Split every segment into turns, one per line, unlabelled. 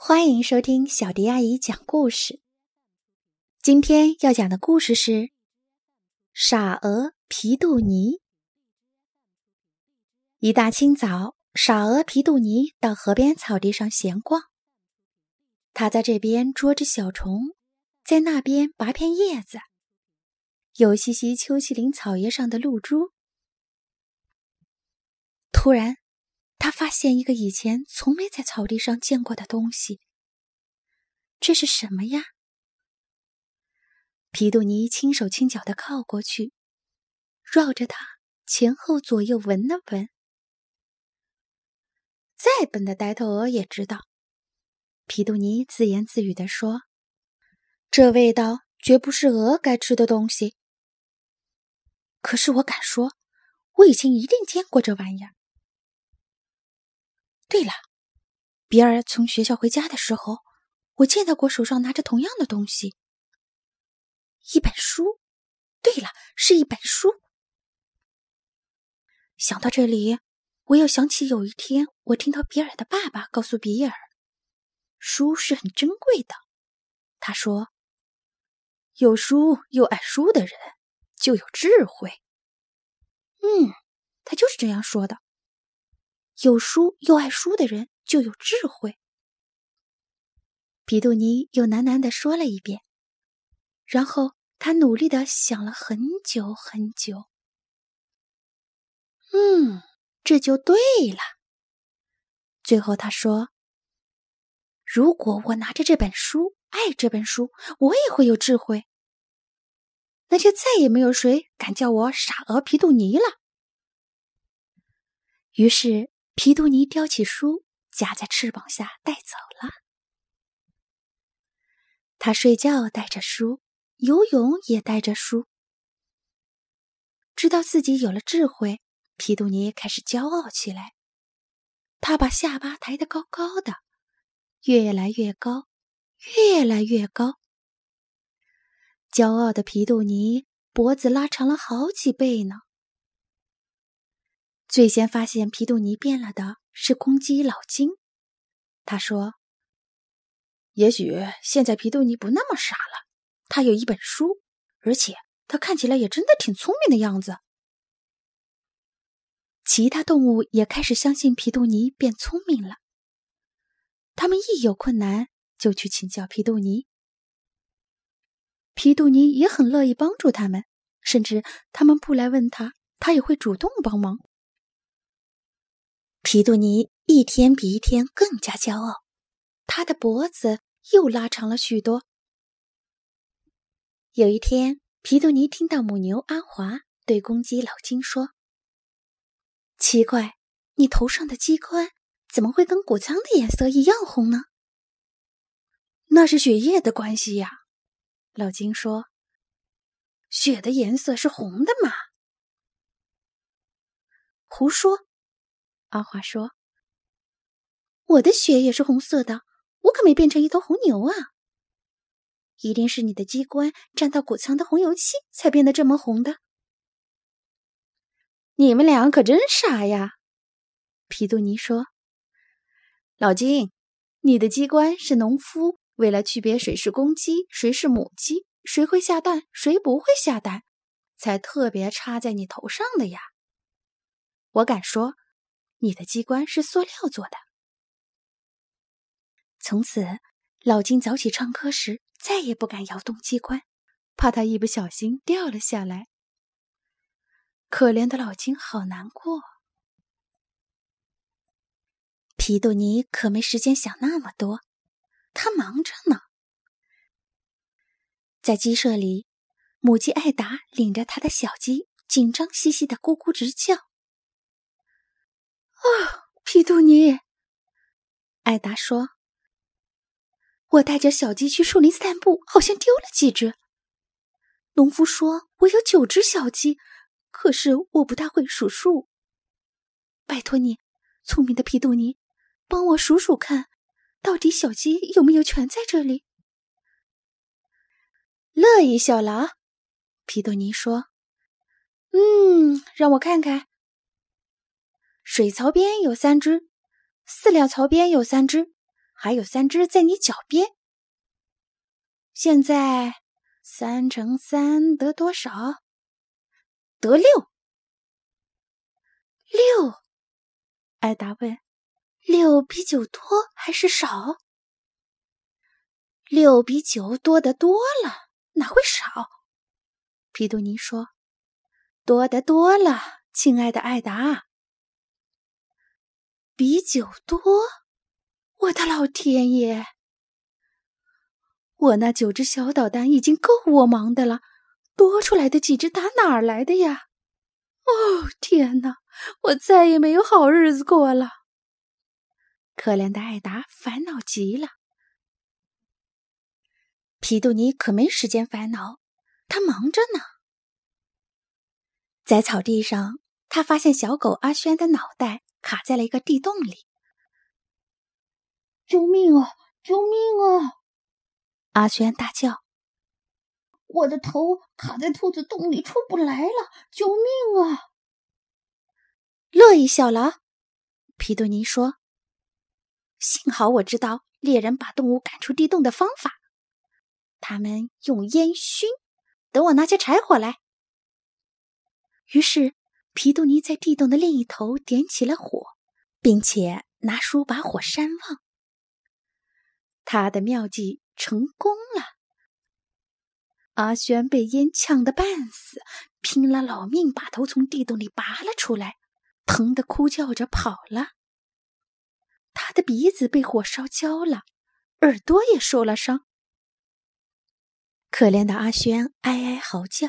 欢迎收听小迪阿姨讲故事。今天要讲的故事是《傻鹅皮杜尼》。一大清早，傻鹅皮杜尼到河边草地上闲逛。他在这边捉只小虫，在那边拔片叶子，又吸吸秋麒麟草叶上的露珠。突然，他发现一个以前从没在草地上见过的东西。这是什么呀？皮杜尼轻手轻脚的靠过去，绕着它前后左右闻了闻。再笨的呆头鹅也知道，皮杜尼自言自语的说：“这味道绝不是鹅该吃的东西。”可是我敢说，我以前一定见过这玩意儿。对了，比尔从学校回家的时候，我见到过手上拿着同样的东西，一本书。对了，是一本书。想到这里，我又想起有一天我听到比尔的爸爸告诉比尔，书是很珍贵的。他说：“有书又爱书的人，就有智慧。”嗯，他就是这样说的。有书又爱书的人就有智慧。皮杜尼又喃喃的说了一遍，然后他努力的想了很久很久。嗯，这就对了。最后他说：“如果我拿着这本书，爱这本书，我也会有智慧。那就再也没有谁敢叫我傻鹅皮杜尼了。”于是。皮杜尼叼起书，夹在翅膀下带走了。他睡觉带着书，游泳也带着书。知道自己有了智慧，皮杜尼开始骄傲起来。他把下巴抬得高高的，越来越高，越来越高。骄傲的皮杜尼脖子拉长了好几倍呢。最先发现皮杜尼变了的是公鸡老金。他说：“也许现在皮杜尼不那么傻了，他有一本书，而且他看起来也真的挺聪明的样子。”其他动物也开始相信皮杜尼变聪明了。他们一有困难就去请教皮杜尼，皮杜尼也很乐意帮助他们，甚至他们不来问他，他也会主动帮忙。皮杜尼一天比一天更加骄傲，他的脖子又拉长了许多。有一天，皮杜尼听到母牛阿华对公鸡老金说：“奇怪，你头上的鸡冠怎么会跟谷仓的颜色一样红呢？”“那是血液的关系呀。”老金说，“血的颜色是红的嘛。”“胡说。”阿华说：“我的血也是红色的，我可没变成一头红牛啊！一定是你的机关沾到谷仓的红油漆，才变得这么红的。你们俩可真傻呀！”皮杜尼说：“老金，你的机关是农夫为了区别谁是公鸡，谁是母鸡，谁会下蛋，谁不会下蛋，才特别插在你头上的呀！我敢说。”你的机关是塑料做的。从此，老金早起唱歌时再也不敢摇动机关，怕他一不小心掉了下来。可怜的老金好难过。皮杜尼可没时间想那么多，他忙着呢。在鸡舍里，母鸡艾达领着他的小鸡，紧张兮兮的咕咕直叫。哦，皮杜尼，艾达说：“我带着小鸡去树林散步，好像丢了几只。农夫说我有九只小鸡，可是我不大会数数。拜托你，聪明的皮杜尼，帮我数数看，到底小鸡有没有全在这里？”乐意，小狼。皮杜尼说：“嗯，让我看看。”水槽边有三只，饲料槽边有三只，还有三只在你脚边。现在三乘三得多少？得六。六，艾达问：“六比九多还是少？”六比九多得多了，哪会少？皮杜尼说：“多得多了，亲爱的艾达，比九多。我的老天爷！我那九只小捣蛋已经够我忙的了，多出来的几只打哪儿来的呀？哦，天哪！我再也没有好日子过了。”可怜的艾达烦恼极了。皮杜尼可没时间烦恼，他忙着呢。在草地上，他发现小狗阿轩的脑袋卡在了一个地洞里。
救命啊！救命啊！
阿轩大叫：“
我的头卡在兔子洞里，出不来了！救命啊！”
乐意效劳，皮杜尼说：“幸好我知道猎人把动物赶出地洞的方法。”他们用烟熏，等我拿些柴火来。于是皮杜尼在地洞的另一头点起了火，并且拿书把火扇旺。他的妙计成功了。阿轩被烟呛得半死，拼了老命把头从地洞里拔了出来，疼得哭叫着跑了。他的鼻子被火烧焦了，耳朵也受了伤。可怜的阿轩哀哀嚎叫。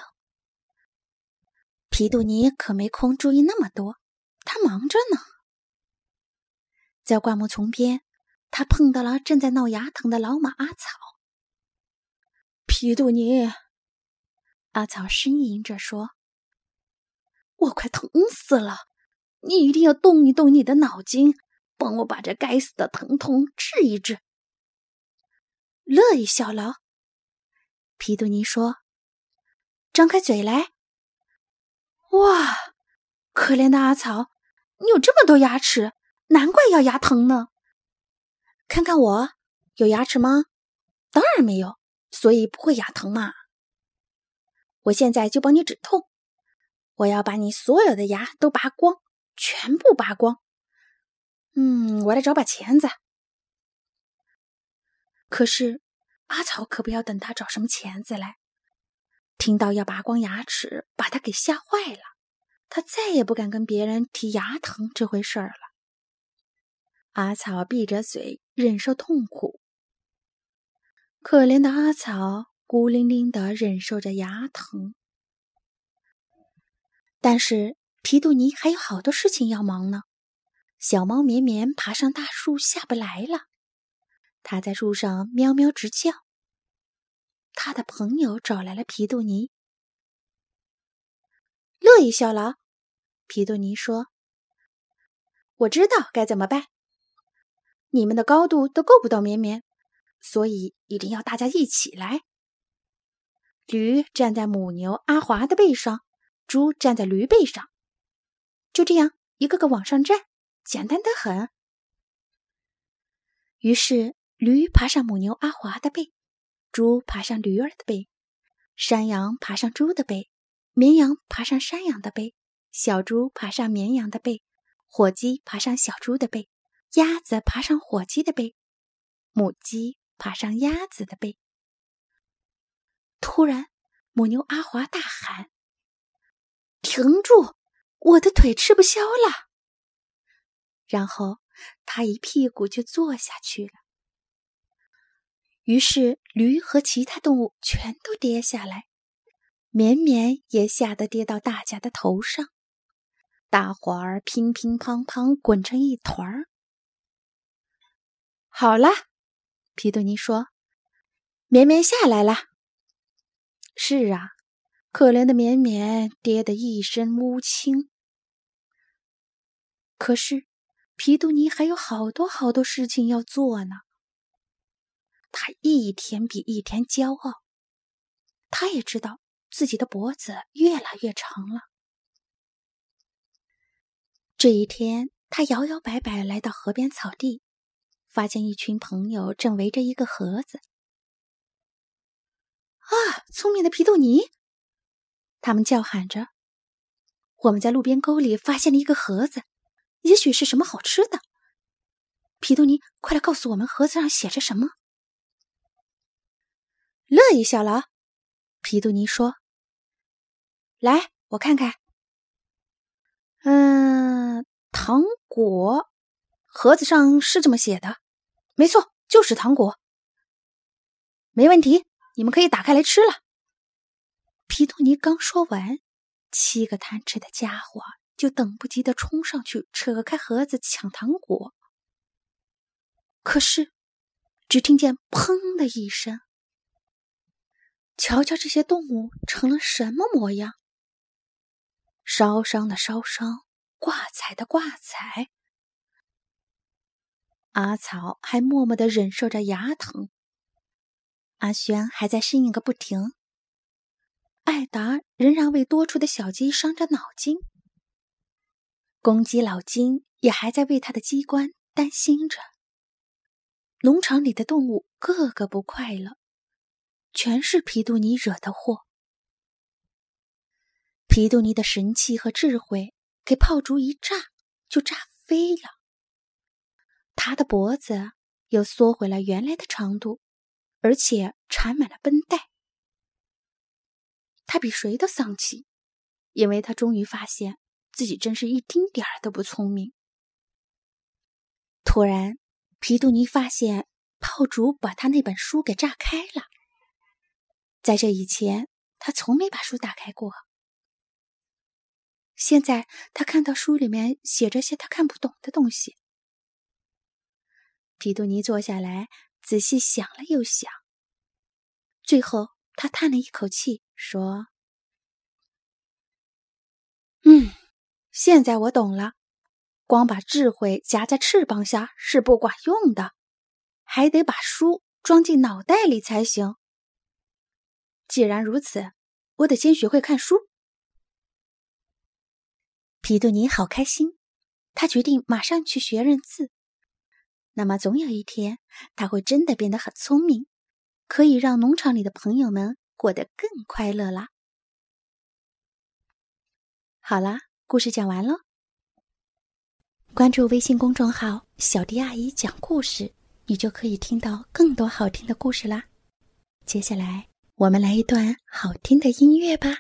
皮杜尼可没空注意那么多，他忙着呢。在灌木丛边，他碰到了正在闹牙疼的老马阿草。皮杜尼，阿草呻吟着说：“我快疼死了，你一定要动一动你的脑筋，帮我把这该死的疼痛治一治。”乐意效劳。皮杜尼说：“张开嘴来！哇，可怜的阿草，你有这么多牙齿，难怪要牙疼呢。看看我，有牙齿吗？当然没有，所以不会牙疼嘛。我现在就帮你止痛。我要把你所有的牙都拔光，全部拔光。嗯，我来找把钳子。可是。”阿草可不要等他找什么钳子来，听到要拔光牙齿，把他给吓坏了。他再也不敢跟别人提牙疼这回事儿了。阿草闭着嘴忍受痛苦，可怜的阿草孤零零的忍受着牙疼。但是皮杜尼还有好多事情要忙呢。小猫绵绵爬上大树下不来了。他在树上喵喵直叫。他的朋友找来了皮杜尼，乐意效劳。皮杜尼说：“我知道该怎么办。你们的高度都够不到绵绵，所以一定要大家一起来。驴站在母牛阿华的背上，猪站在驴背上，就这样一个个往上站，简单的很。”于是。驴爬上母牛阿华的背，猪爬上驴儿的背，山羊爬上猪的背，绵羊爬上山羊的背，小猪爬上绵羊的背，火鸡爬上小猪的背，鸭子爬上火鸡的背，母鸡爬上鸭子的背。突然，母牛阿华大喊：“停住！我的腿吃不消了！”然后他一屁股就坐下去了。于是，驴和其他动物全都跌下来，绵绵也吓得跌到大家的头上，大伙儿乒乒乓乓滚成一团儿。好了，皮杜尼说：“绵绵下来了。”是啊，可怜的绵绵跌得一身乌青。可是，皮杜尼还有好多好多事情要做呢。他一天比一天骄傲，他也知道自己的脖子越来越长了。这一天，他摇摇摆摆来到河边草地，发现一群朋友正围着一个盒子。啊，聪明的皮杜尼！他们叫喊着：“我们在路边沟里发现了一个盒子，也许是什么好吃的。”皮杜尼，快来告诉我们盒子上写着什么！乐意效劳，皮杜尼说：“来，我看看。嗯，糖果，盒子上是这么写的，没错，就是糖果。没问题，你们可以打开来吃了。”皮杜尼刚说完，七个贪吃的家伙就等不及的冲上去扯开盒子抢糖果。可是，只听见“砰”的一声，瞧瞧这些动物成了什么模样：烧伤的烧伤，挂彩的挂彩。阿草还默默的忍受着牙疼，阿轩还在适应个不停，艾达仍然为多出的小鸡伤着脑筋，公鸡老金也还在为他的机关担心着。农场里的动物个个不快乐，全是皮杜尼惹的祸。皮杜尼的神气和智慧给炮竹一炸，就炸飞了。他的脖子又缩回了原来的长度，而且缠满了绷带。他比谁都丧气，因为他终于发现自己真是一丁点儿都不聪明。突然。皮杜尼发现炮竹把他那本书给炸开了。在这以前，他从没把书打开过。现在他看到书里面写着些他看不懂的东西。皮杜尼坐下来，仔细想了又想，最后他叹了一口气，说：“嗯，现在我懂了。”光把智慧夹在翅膀下是不管用的，还得把书装进脑袋里才行。既然如此，我得先学会看书。皮杜尼好开心，他决定马上去学认字。那么，总有一天，他会真的变得很聪明，可以让农场里的朋友们过得更快乐啦。好啦，故事讲完了。关注微信公众号“小迪阿姨讲故事”，你就可以听到更多好听的故事啦。接下来，我们来一段好听的音乐吧。